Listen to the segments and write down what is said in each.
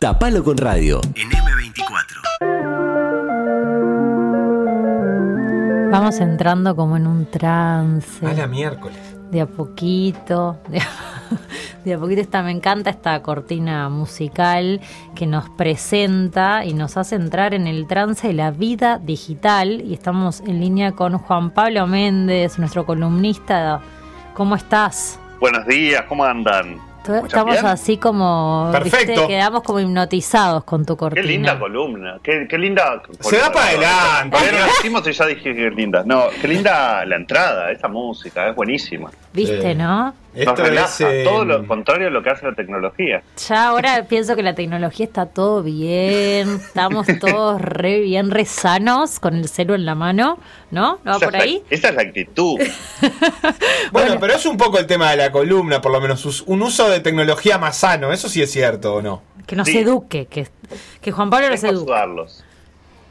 Tapalo con radio en M24. Vamos entrando como en un trance. A la miércoles. De a poquito. De a, de a poquito esta, me encanta esta cortina musical que nos presenta y nos hace entrar en el trance de la vida digital. Y estamos en línea con Juan Pablo Méndez, nuestro columnista. ¿Cómo estás? Buenos días, ¿cómo andan? Estamos así como. Perfecto. Quedamos como hipnotizados con tu cortina. Qué linda columna. Qué, qué linda. Se da para adelante. Decimos y ya dije que es linda. No, qué linda la entrada, esta música, es buenísima. ¿Viste, Sí. no? Esto Nos relaja, es, eh, todo lo contrario a lo que hace la tecnología. Ya ahora pienso que la tecnología está todo bien, estamos todos re bien, re sanos con el celu en la mano, ¿no? ¿No va Esa por la- ahí? esa es la actitud. Bueno, pero es un poco el tema de la columna, por lo menos un uso de tecnología más sano, eso sí es cierto o no. Que nos Sí. eduque, que, que Juan Pablo nos eduque. ayudarlos.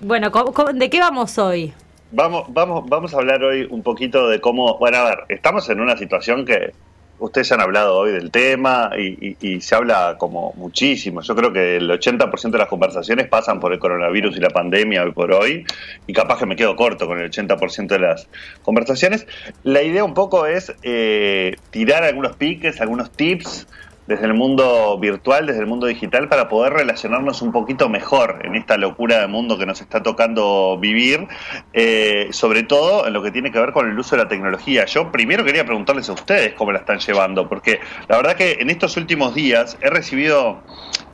Bueno, ¿cómo- cómo- ¿de qué vamos hoy? Vamos, vamos, vamos a hablar hoy un poquito de cómo. Bueno, a ver, estamos en una situación que ustedes han hablado hoy del tema y, y- se habla como muchísimo. Yo creo que el 80% de las conversaciones pasan por el coronavirus y la pandemia hoy por hoy, y capaz que me quedo corto con el 80% de las conversaciones. La idea un poco es eh, tirar algunos piques, algunos tips desde el mundo virtual, desde el mundo digital, para poder relacionarnos un poquito mejor en esta locura de mundo que nos está tocando vivir, eh, sobre todo en lo que tiene que ver con el uso de la tecnología. Yo primero quería preguntarles a ustedes cómo la están llevando, porque la verdad que en estos últimos días he recibido...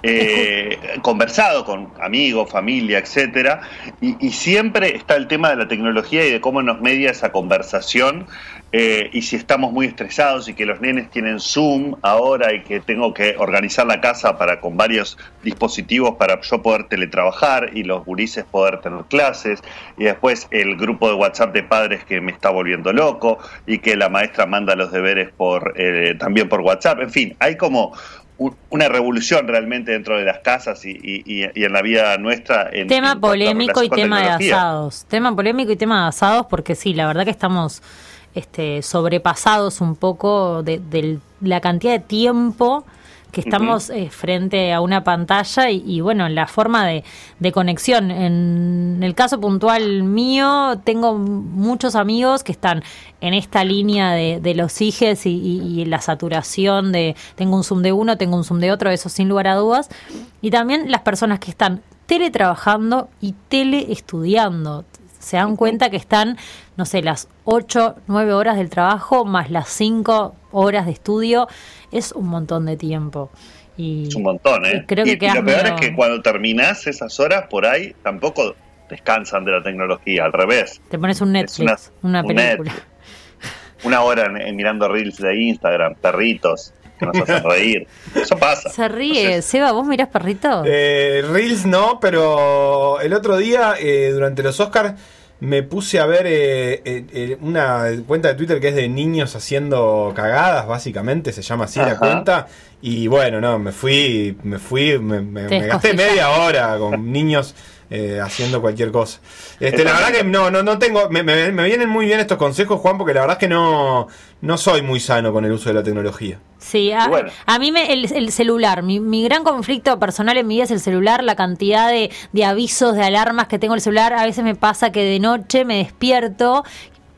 eh, conversado con amigos, familia, etcétera, y, y siempre está el tema de la tecnología y de cómo nos media esa conversación eh, y si estamos muy estresados y que los nenes tienen Zoom ahora y que tengo que organizar la casa para con varios dispositivos para yo poder teletrabajar y los gurises poder tener clases y después el grupo de WhatsApp de padres que me está volviendo loco y que la maestra manda los deberes por eh, también por WhatsApp, en fin, hay como un- una revolución realmente dentro de las casas y, y- y- en la vida nuestra. En, Tema en polémico y tema de asados. Tema polémico y tema de asados, porque sí, la verdad que estamos este, sobrepasados un poco de, de la cantidad de tiempo que estamos eh, frente a una pantalla y, y, bueno, la forma de, de conexión. En el caso puntual mío, tengo muchos amigos que están en esta línea de, de los hijes y, y- y la saturación de tengo un Zoom de uno, tengo un Zoom de otro, eso sin lugar a dudas. Y también las personas que están teletrabajando y teleestudiando. Se dan cuenta que están, no sé, las 8, 9 horas del trabajo más las 5 horas de estudio. Es un montón de tiempo. Y Es un montón, ¿eh? y creo que y, lo peor medio- es que cuando terminás esas horas por ahí, tampoco descansan de la tecnología, al revés. te pones un Netflix, una, un película. Netflix. Una hora en- en mirando reels de Instagram, perritos que nos hacen reír. Eso pasa. Se ríe. Entonces, Seba, ¿vos mirás perrito? Eh, Reels no, pero el otro día, eh, durante los Oscars, me puse a ver eh, eh, eh, una cuenta de Twitter que es de niños haciendo cagadas, básicamente, se llama así la cuenta. Y bueno, no, me fui, me fui, me, me- gasté media hora con niños eh, haciendo cualquier cosa. Este, la verdad que no, no, no tengo, me, me- me vienen muy bien estos consejos, Juan, porque la verdad es que no, no soy muy sano con el uso de la tecnología. Sí, a, Bueno. a mí me, el, el celular, mi, mi gran conflicto personal en mi vida es el celular, la cantidad de, de avisos, de alarmas que tengo en el celular. A veces me pasa que de noche me despierto,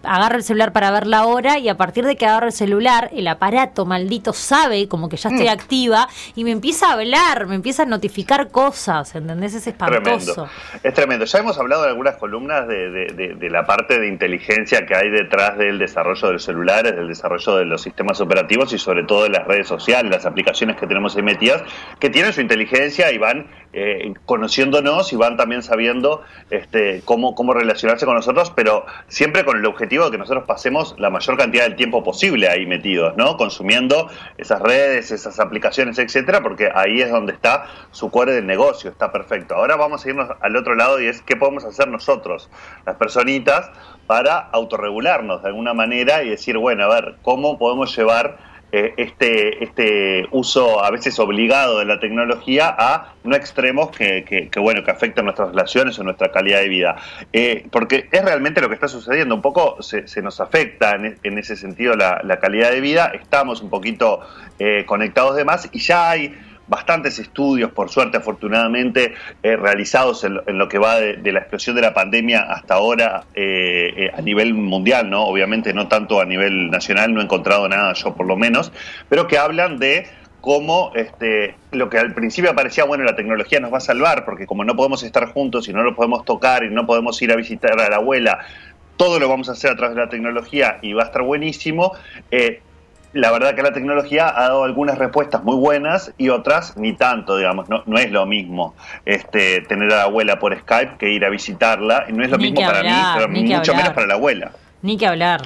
agarro el celular para ver la hora y a partir de que agarro el celular, el aparato maldito sabe como que ya Mm. estoy activa y me empieza a hablar, me empieza a notificar cosas, ¿entendés? Es espantoso. Tremendo. Es tremendo. Ya hemos hablado en algunas columnas de, de- de- de la parte de inteligencia que hay detrás del desarrollo de los celulares, del desarrollo de los sistemas operativos y sobre todo de las redes sociales, las aplicaciones que tenemos ahí metidas, que tienen su inteligencia y van eh, conociéndonos y van también sabiendo este, cómo, cómo relacionarse con nosotros, pero siempre con el objetivo de que nosotros pasemos la mayor cantidad del tiempo posible ahí metidos, ¿no? Consumiendo esas redes, esas aplicaciones, etcétera, porque ahí es donde está su core del negocio, está perfecto. Ahora vamos a irnos al otro lado y es qué podemos hacer nosotros, las personitas, para autorregularnos de alguna manera y decir, bueno, a ver, ¿cómo podemos llevar eh, este, este uso a veces obligado de la tecnología a no extremos que, que, que, bueno que afectan nuestras relaciones o nuestra calidad de vida. Eh, porque es realmente lo que está sucediendo. Un poco se, se nos afecta en, en, ese sentido la, la, calidad de vida. Estamos un poquito eh, conectados de más y ya hay bastantes estudios, por suerte, afortunadamente, eh, realizados en, lo que va de, la explosión de la pandemia hasta ahora eh, eh, a nivel mundial, ¿no? Obviamente no tanto a nivel nacional, no he encontrado nada yo por lo menos, pero que hablan de cómo este, lo que al principio parecía, bueno, la tecnología nos va a salvar, porque como no podemos estar juntos y no lo podemos tocar y no podemos ir a visitar a la abuela, todo lo vamos a hacer a través de la tecnología y va a estar buenísimo. La verdad que la tecnología ha dado algunas respuestas muy buenas y otras ni tanto, digamos. No, no es lo mismo este, tener a la abuela por Skype que ir a visitarla. Y no es lo mismo para mí, pero mucho menos para la abuela. Ni que hablar.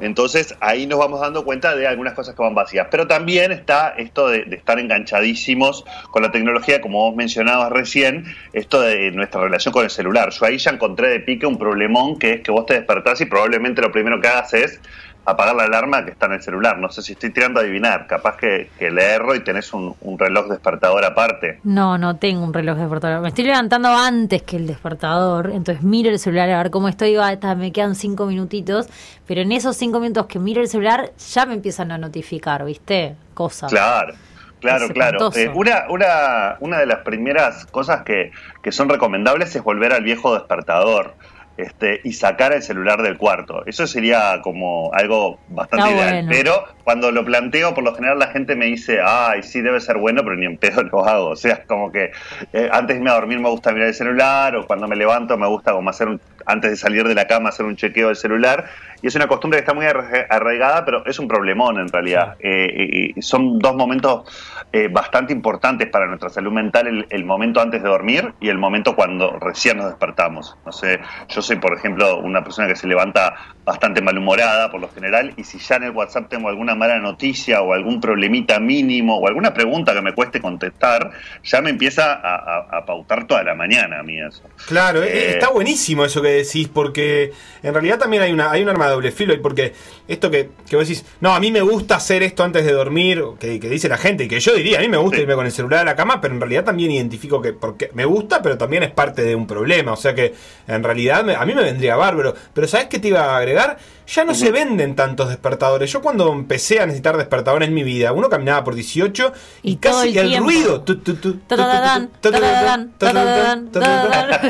Entonces ahí nos vamos dando cuenta de algunas cosas que van vacías. Pero también está esto de, estar enganchadísimos con la tecnología, como vos mencionabas recién, esto de nuestra relación con el celular. Yo ahí ya encontré de pique un problemón que es que vos te despertás y probablemente lo primero que hagas es apagar la alarma que está en el celular. No sé si estoy tirando a adivinar. Capaz que, que le erro y tenés un, reloj despertador aparte. No, no tengo un reloj despertador. Me estoy levantando antes que el despertador. Entonces miro el celular a ver cómo estoy. Ah, me quedan cinco minutitos. Pero en esos cinco minutos que miro el celular ya me empiezan a notificar, ¿viste? Cosas. Claro. Claro, claro. Eh, una, una, una de las primeras cosas que, que son recomendables es volver al viejo despertador este, y sacar el celular del cuarto. Eso sería como algo bastante ideal. Pero cuando lo planteo, por lo general la gente me dice, ay, sí, debe ser bueno, pero ni en pedo lo hago. O sea, como que eh, antes de irme a dormir me gusta mirar el celular, o cuando me levanto me gusta como hacer un, antes de salir de la cama hacer un chequeo del celular. Y es una costumbre que está muy arraigada, pero es un problemón en realidad. Eh, y son dos momentos eh, bastante importantes para nuestra salud mental, el, momento antes de dormir y el momento cuando recién nos despertamos. No sé, yo soy, por ejemplo, una persona que se levanta bastante malhumorada por lo general, y si ya en el WhatsApp tengo alguna mala noticia o algún problemita mínimo o alguna pregunta que me cueste contestar, ya me empieza a, pautar toda la mañana a mí eso. Claro, eh, está buenísimo eso que decís, porque en realidad también hay una, hay un arma de doble filo, y porque esto que, que vos decís, no, a mí me gusta hacer esto antes de dormir, que, dice la gente, y que yo diría, a mí me gusta irme con el celular a la cama, pero en realidad también identifico que porque me gusta, pero también es parte de un problema, o sea que en realidad a mí me vendría bárbaro, pero ¿sabes qué te iba a agregar? Ya no se venden tantos despertadores. Yo cuando empecé a necesitar despertadores en mi vida, uno caminaba por 18 y, casi el, ruido.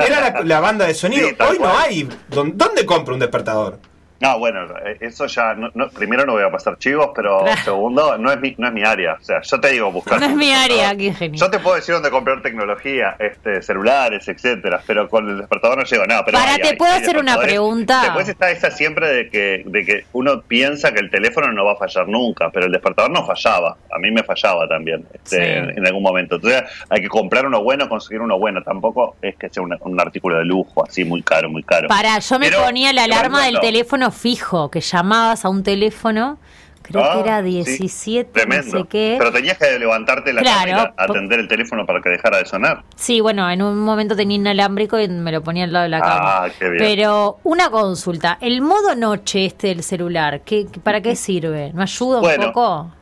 Era la, banda de sonido. Hoy no hay. ¿Dónde compro un despertador? No, bueno, eh, eso ya, no, primero no voy a pasar chivos, pero segundo, no es, mi, no es mi área. O sea, yo te digo buscar. No es mi área, qué genial. Yo te puedo decir dónde comprar tecnología, este, celulares, etcétera, pero con el despertador no llego nada. Pero Para, ¿te puedo hacer una pregunta? Después está esa siempre de que, de que uno piensa que el teléfono no va a fallar nunca, pero el despertador no fallaba. A mí me fallaba también este, en, algún momento. Entonces hay que comprar uno bueno, conseguir uno bueno. Tampoco es que sea un, artículo de lujo, así muy caro, muy caro. Para, yo me ponía la alarma del teléfono fijo, que llamabas a un teléfono, creo que ah, era 17, no sé qué. Pero tenías que levantarte la claro, atender el teléfono para que dejara de sonar. Sí, bueno, en un momento tenía inalámbrico y me lo ponía al lado de la cama. Ah, qué bien. Pero una consulta, el modo noche este del celular, ¿qué, ¿para qué sirve? ¿No ayuda un poco?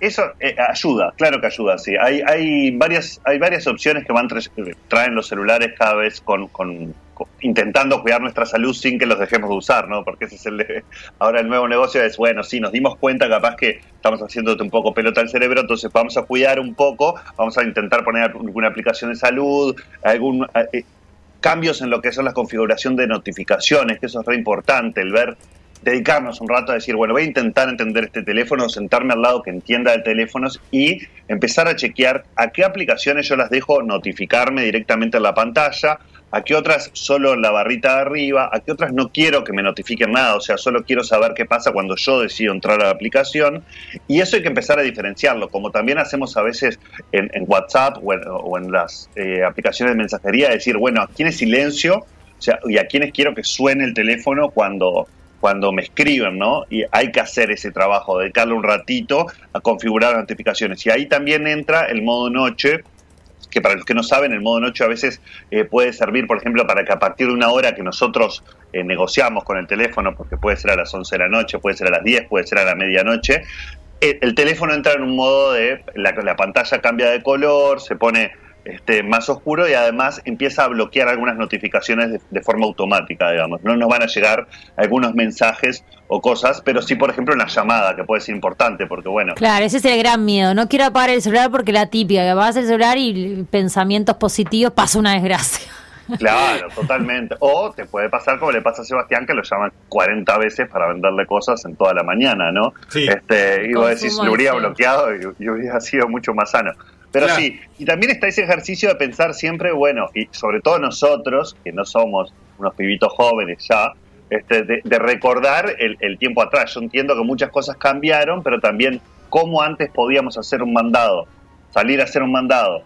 Eso eh, ayuda, claro que ayuda, sí. Hay, hay, varias, hay varias opciones que van traen los celulares cada vez con, con intentando cuidar nuestra salud sin que los dejemos de usar, ¿no? Porque ese es el ahora el nuevo negocio es, bueno, sí, nos dimos cuenta capaz que estamos haciéndote un poco pelota al cerebro, entonces vamos a cuidar un poco, vamos a intentar poner alguna aplicación de salud, algún eh, cambios en lo que son la configuración de notificaciones, que eso es re importante, el ver dedicarnos un rato a decir, bueno, voy a intentar entender este teléfono, sentarme al lado que entienda de teléfonos y empezar a chequear a qué aplicaciones yo las dejo notificarme directamente en la pantalla, a qué otras solo en la barrita de arriba, a qué otras no quiero que me notifiquen nada, o sea, solo quiero saber qué pasa cuando yo decido entrar a la aplicación. Y eso hay que empezar a diferenciarlo, como también hacemos a veces en, WhatsApp o en, las eh, aplicaciones de mensajería, decir, bueno, a quiénes silencio o sea, y a quiénes quiero que suene el teléfono cuando, cuando me escriben, ¿no? Y hay que hacer ese trabajo, dedicarle un ratito a configurar notificaciones. Y ahí también entra el modo noche, que para los que no saben, el modo noche a veces eh, puede servir, por ejemplo, para que a partir de una hora que nosotros eh, negociamos con el teléfono, porque puede ser a las 11 de la noche, puede ser a las 10, puede ser a la medianoche, el, teléfono entra en un modo de la pantalla cambia de color, se pone este, más oscuro y además empieza a bloquear algunas notificaciones de, forma automática, digamos. No nos van a llegar algunos mensajes o cosas, pero sí, por ejemplo, una llamada que puede ser importante, porque bueno. Claro, ese es el gran miedo. No quiero apagar el celular porque la típica, que apagas el celular y pensamientos positivos pasa una desgracia. Claro, totalmente. O te puede pasar como le pasa a Sebastián, que lo llaman 40 veces para venderle cosas en toda la mañana, ¿no? Sí. Este, y vos decís, lo hubiera bloqueado y, y, hubiera sido mucho más sano. Pero sí, y también está ese ejercicio de pensar siempre, bueno, y sobre todo nosotros, que no somos unos pibitos jóvenes ya, este, de, recordar el, el, tiempo atrás. Yo entiendo que muchas cosas cambiaron, pero también cómo antes podíamos hacer un mandado, salir a hacer un mandado,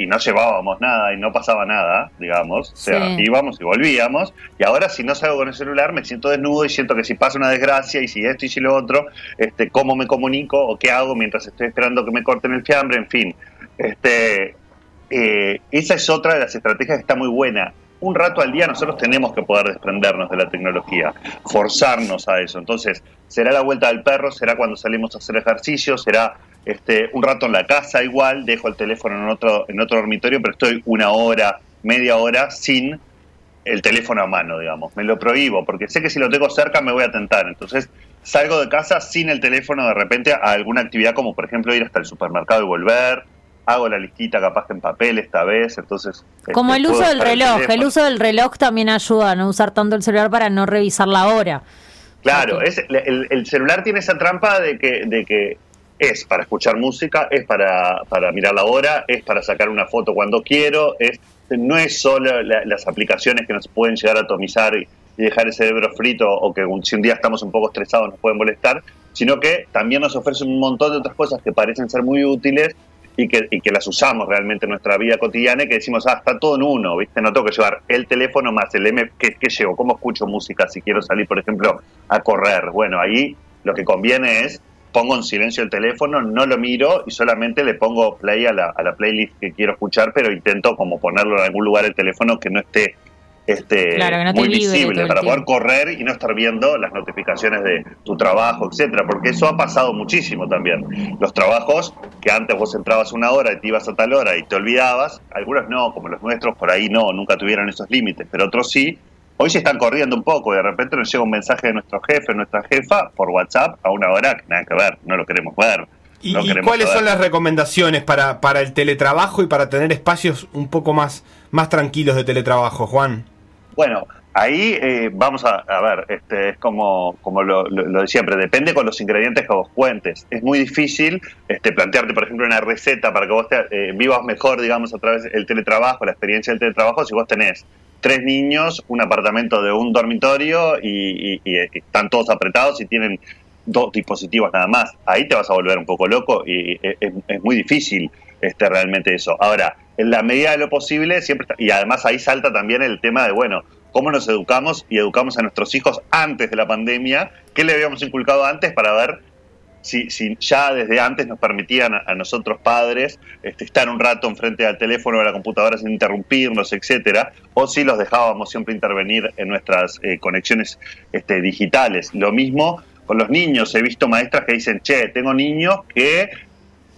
y no llevábamos nada y no pasaba nada, digamos. O sea, íbamos y volvíamos. Y ahora si no salgo con el celular me siento desnudo y siento que si pasa una desgracia y si esto y si lo otro, este, cómo me comunico o qué hago mientras estoy esperando que me corten el fiambre, en fin. Este, eh, esa es otra de las estrategias que está muy buena. Un rato al día nosotros tenemos que poder desprendernos de la tecnología, forzarnos a eso. Entonces, será la vuelta del perro, será cuando salimos a hacer ejercicio, será este, un rato en la casa igual, dejo el teléfono en otro, en otro dormitorio, pero estoy una hora, media hora sin el teléfono a mano, digamos. Me lo prohíbo, porque sé que si lo tengo cerca me voy a tentar. Entonces, salgo de casa sin el teléfono de repente a alguna actividad como por ejemplo ir hasta el supermercado y volver, hago la listita capaz que en papel esta vez, entonces... Como este, el uso del reloj, el, uso del reloj también ayuda a no usar tanto el celular para no revisar la hora. Claro, es, el, celular tiene esa trampa de que, de que es para escuchar música, es para, para mirar la hora, es para sacar una foto cuando quiero, es no es solo las aplicaciones que nos pueden llegar a atomizar y, dejar el cerebro frito o que si un día estamos un poco estresados nos pueden molestar, sino que también nos ofrecen un montón de otras cosas que parecen ser muy útiles y que, y que las usamos realmente en nuestra vida cotidiana y que decimos, ah, está todo en uno, ¿viste? No tengo que llevar el teléfono más el M, ¿qué, qué llevo? ¿Cómo escucho música si quiero salir, por ejemplo, a correr? Bueno, ahí lo que conviene es pongo en silencio el teléfono, no lo miro y solamente le pongo play a la, a la playlist que quiero escuchar, pero intento como ponerlo en algún lugar el teléfono que no esté este, muy visible para poder correr y no estar viendo las notificaciones de tu trabajo, etcétera, porque eso ha pasado muchísimo también. Los trabajos que antes vos entrabas una hora y te ibas a tal hora y te olvidabas, algunos no, como los nuestros por ahí no, nunca tuvieron esos límites, pero otros sí. Hoy se están corriendo un poco y de repente nos llega un mensaje de nuestro jefe, nuestra jefa, por WhatsApp a una hora que nada que ver, no lo queremos ver. ¿Y, cuáles son las recomendaciones para, para el teletrabajo y para tener espacios un poco más, más tranquilos de teletrabajo, Juan? Bueno, ahí eh, vamos a, ver, este, es como, como lo, de siempre, depende con los ingredientes que vos cuentes. Es muy difícil este, plantearte, por ejemplo, una receta para que vos te, eh, vivas mejor, digamos, a través del teletrabajo, la experiencia del teletrabajo, si vos tenés tres niños, un apartamento de un dormitorio y, están todos apretados y tienen dos dispositivos nada más. Ahí te vas a volver un poco loco y es, es muy difícil este, realmente eso. Ahora, en la medida de lo posible, siempre y además ahí salta también el tema de, bueno, cómo nos educamos y educamos a nuestros hijos antes de la pandemia, qué le habíamos inculcado antes para ver si, si ya desde antes nos permitían a, nosotros padres este, estar un rato enfrente al teléfono o a la computadora sin interrumpirnos, etcétera, o si los dejábamos siempre intervenir en nuestras eh, conexiones este, digitales. Lo mismo con los niños, he visto maestras que dicen, che, tengo niños que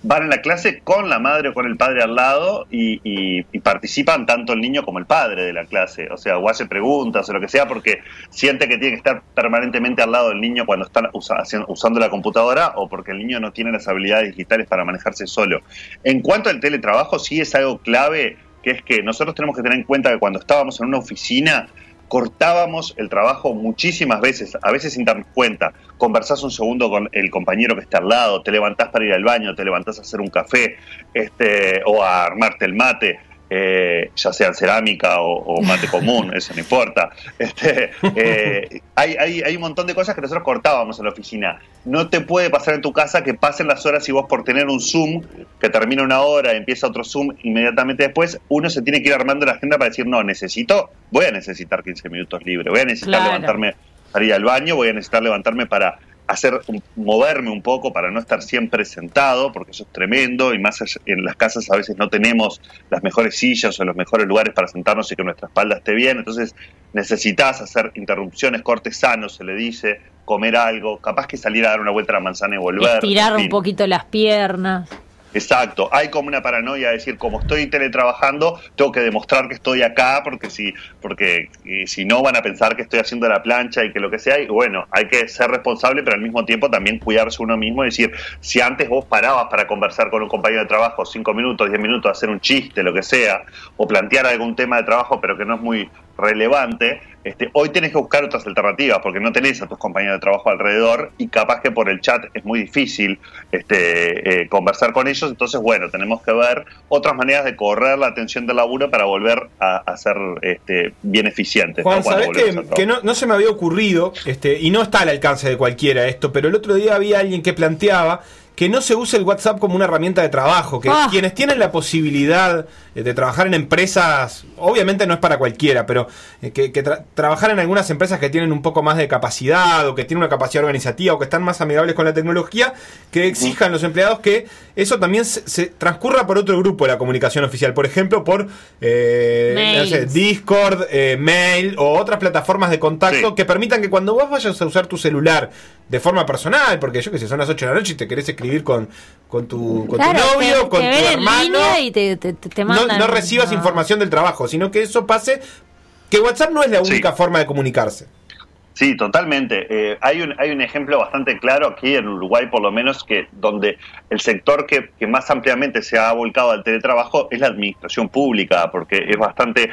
van en la clase con la madre o con el padre al lado y, participan tanto el niño como el padre de la clase. O sea, o hace preguntas o lo que sea porque siente que tiene que estar permanentemente al lado del niño cuando están usando la computadora o porque el niño no tiene las habilidades digitales para manejarse solo. En cuanto al teletrabajo, sí es algo clave, que es que nosotros tenemos que tener en cuenta que cuando estábamos en una oficina, cortábamos el trabajo muchísimas veces, a veces sin darnos cuenta. Conversás un segundo con el compañero que está al lado, te levantás para ir al baño, te levantás a hacer un café este, o a armarte el mate eh, ya sea cerámica o, mate común, eso no importa. Este, eh, hay, hay, hay, un montón de cosas que nosotros cortábamos en la oficina. No te puede pasar en tu casa que pasen las horas y vos por tener un Zoom que termina una hora, empieza otro Zoom inmediatamente después, uno se tiene que ir armando la agenda para decir, no, necesito, voy a necesitar 15 minutos libres, voy a necesitar levantarme para ir al baño, voy a necesitar levantarme para hacer moverme un poco para no estar siempre sentado, porque eso es tremendo y más en las casas a veces no tenemos las mejores sillas o los mejores lugares para sentarnos y que nuestra espalda esté bien, entonces necesitas hacer interrupciones, cortes sanos, se le dice, comer algo, capaz que salir a dar una vuelta a la manzana y volver. Estirar un poquito las piernas. Exacto, hay como una paranoia de decir, como estoy teletrabajando, tengo que demostrar que estoy acá, porque si, porque si no van a pensar que estoy haciendo la plancha y que lo que sea, y bueno, hay que ser responsable, pero al mismo tiempo también cuidarse uno mismo y decir, si antes vos parabas para conversar con un compañero de trabajo cinco minutos, diez minutos, hacer un chiste, lo que sea, o plantear algún tema de trabajo, pero que no es muy relevante, este, hoy tenés que buscar otras alternativas porque no tenés a tus compañeros de trabajo alrededor y capaz que por el chat es muy difícil este, eh, conversar con ellos. Entonces, bueno, tenemos que ver otras maneras de correr la atención del laburo para volver a, ser este, bien eficientes. Juan, ¿sabés que, no, se me había ocurrido, este, y no está al alcance de cualquiera esto, pero el otro día había alguien que planteaba que no se use el WhatsApp como una herramienta de trabajo, que ah. quienes tienen la posibilidad eh, de trabajar en empresas, obviamente no es para cualquiera, pero eh, que, trabajar en algunas empresas que tienen un poco más de capacidad o que tienen una capacidad organizativa o que están más amigables con la tecnología, que exijan los empleados que eso también se, transcurra por otro grupo de la comunicación oficial, por ejemplo, por eh, Discord, mail o otras plataformas de contacto que permitan que cuando vos vayas a usar tu celular de forma personal, porque yo que sé, son las 8 de la noche y te querés escribir con, con tu, con tu novio, con tu hermano. Y te, no, recibas información del trabajo, sino que eso pase, que WhatsApp no es la única forma de comunicarse. Sí, totalmente. Eh, hay, un, hay un ejemplo bastante claro aquí en Uruguay, por lo menos, que donde el sector que, más ampliamente se ha volcado al teletrabajo es la administración pública, porque es bastante,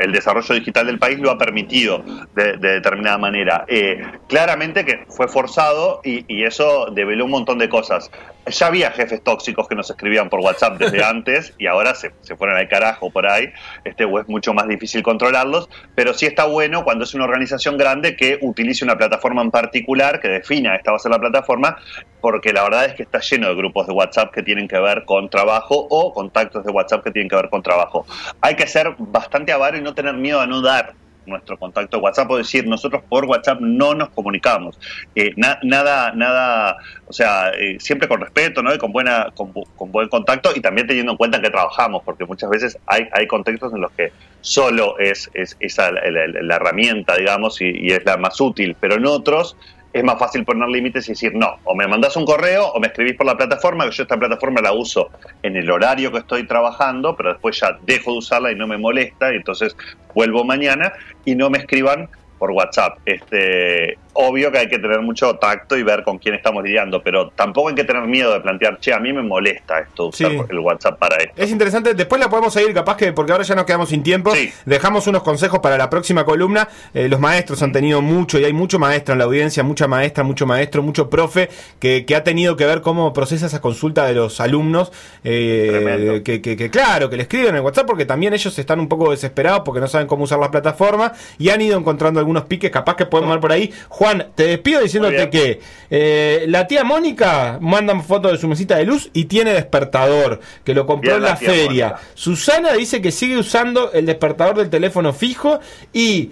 el desarrollo digital del país lo ha permitido de, determinada manera. Eh, claramente que fue forzado y, y eso develó un montón de cosas ya había jefes tóxicos que nos escribían por WhatsApp desde antes y ahora se, se fueron al carajo por ahí, este, o es mucho más difícil controlarlos, pero sí está bueno cuando es una organización grande que utilice una plataforma en particular, que defina esta va a ser la plataforma, porque la verdad es que está lleno de grupos de WhatsApp que tienen que ver con trabajo o contactos de WhatsApp que tienen que ver con trabajo. Hay que ser bastante avaro y no tener miedo a no dar nuestro contacto de WhatsApp o decir nosotros por WhatsApp no nos comunicamos. Eh, nada, nada, o sea, eh, siempre con respeto, ¿no? Y con buena, con, buen contacto y también teniendo en cuenta que trabajamos, porque muchas veces hay, hay contextos en los que solo es, es esa la, herramienta, digamos, y, y es la más útil, pero en otros es más fácil poner límites y decir, no, o me mandás un correo o me escribís por la plataforma, que yo esta plataforma la uso en el horario que estoy trabajando, pero después ya dejo de usarla y no me molesta, y entonces vuelvo mañana y no me escriban por WhatsApp. Este, obvio que hay que tener mucho tacto y ver con quién estamos lidiando, pero tampoco hay que tener miedo de plantear, che, a mí me molesta esto, usar el WhatsApp para esto. Es interesante, después la podemos seguir, capaz que, porque ahora ya nos quedamos sin tiempo, dejamos unos consejos para la próxima columna. Eh, los maestros han tenido mucho, y hay mucho maestro en la audiencia, mucha maestra, mucho maestro, mucho profe, que, ha tenido que ver cómo procesa esa consulta de los alumnos, eh, que, que, claro, que le escriben en el WhatsApp, porque también ellos están un poco desesperados porque no saben cómo usar la plataforma, y han ido encontrando algunos piques, capaz que podemos ver por ahí. Juan, te despido diciéndote que eh, la tía Mónica manda foto de su mesita de luz y tiene despertador, que lo compró en la, feria. Susana dice que sigue usando el despertador del teléfono fijo y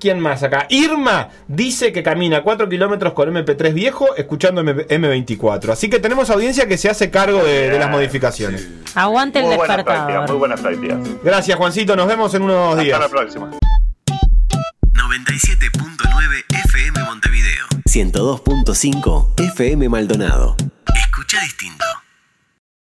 ¿Quién más acá? Irma dice que camina 4 kilómetros con MP3 viejo escuchando M 24 Así que tenemos audiencia que se hace cargo de, las modificaciones. Aguante el despertador. muy buenas prácticas. Gracias, Juancito. Nos vemos en unos días. Hasta la próxima. 97.9 FM Montevideo. 102.5 FM Maldonado. Escucha distinto.